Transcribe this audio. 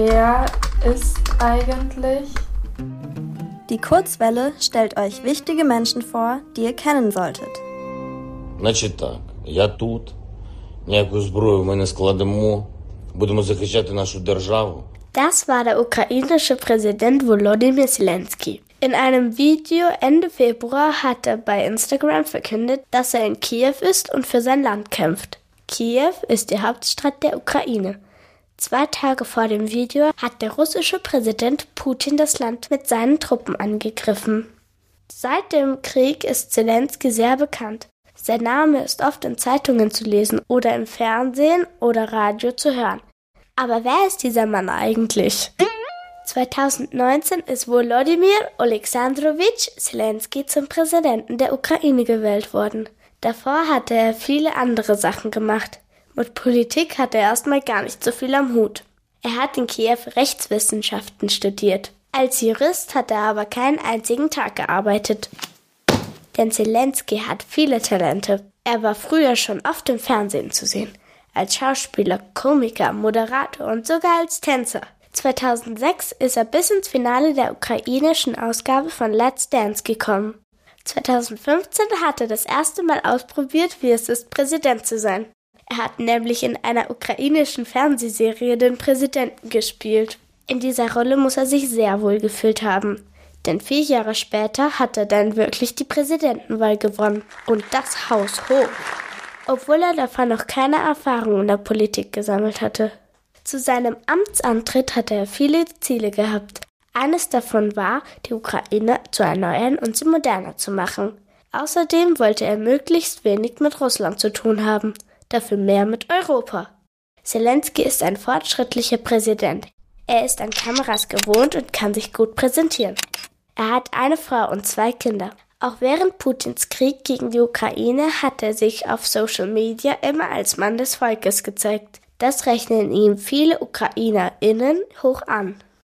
Wer ist eigentlich? Die Kurzwelle stellt euch wichtige Menschen vor, die ihr kennen solltet. Значить так, я тут, ніяку зброю ми не складемо, будемо захищати нашу державу. Das war der ukrainische Präsident Volodymyr Zelensky. In einem Video Ende Februar hat er bei Instagram verkündet, dass er in Kiew ist und für sein Land kämpft. Kiew ist die Hauptstadt der Ukraine. Zwei Tage vor dem Video hat der russische Präsident Putin das Land mit seinen Truppen angegriffen. Seit dem Krieg ist Zelensky sehr bekannt. Sein Name ist oft in Zeitungen zu lesen oder im Fernsehen oder Radio zu hören. Aber wer ist dieser Mann eigentlich? 2019 ist Volodymyr Alexandrowitsch Zelensky zum Präsidenten der Ukraine gewählt worden. Davor hatte er viele andere Sachen gemacht. Mit Politik hatte er erstmal gar nicht so viel am Hut. Er hat in Kiew Rechtswissenschaften studiert. Als Jurist hat er aber keinen einzigen Tag gearbeitet. Denn Zelensky hat viele Talente. Er war früher schon oft im Fernsehen zu sehen als Schauspieler, Komiker, Moderator und sogar als Tänzer. 2006 ist er bis ins Finale der ukrainischen Ausgabe von Let's Dance gekommen. 2015 hat er das erste Mal ausprobiert, wie es ist, Präsident zu sein. Er hat nämlich in einer ukrainischen Fernsehserie den Präsidenten gespielt. In dieser Rolle muss er sich sehr wohl gefühlt haben. Denn vier Jahre später hat er dann wirklich die Präsidentenwahl gewonnen. Und das Haus hoch obwohl er davon noch keine Erfahrung in der Politik gesammelt hatte. Zu seinem Amtsantritt hatte er viele Ziele gehabt. Eines davon war, die Ukraine zu erneuern und sie moderner zu machen. Außerdem wollte er möglichst wenig mit Russland zu tun haben, dafür mehr mit Europa. Zelensky ist ein fortschrittlicher Präsident. Er ist an Kameras gewohnt und kann sich gut präsentieren. Er hat eine Frau und zwei Kinder. Auch während Putins Krieg gegen die Ukraine hat er sich auf Social Media immer als Mann des Volkes gezeigt. Das rechnen ihm viele UkrainerInnen hoch an.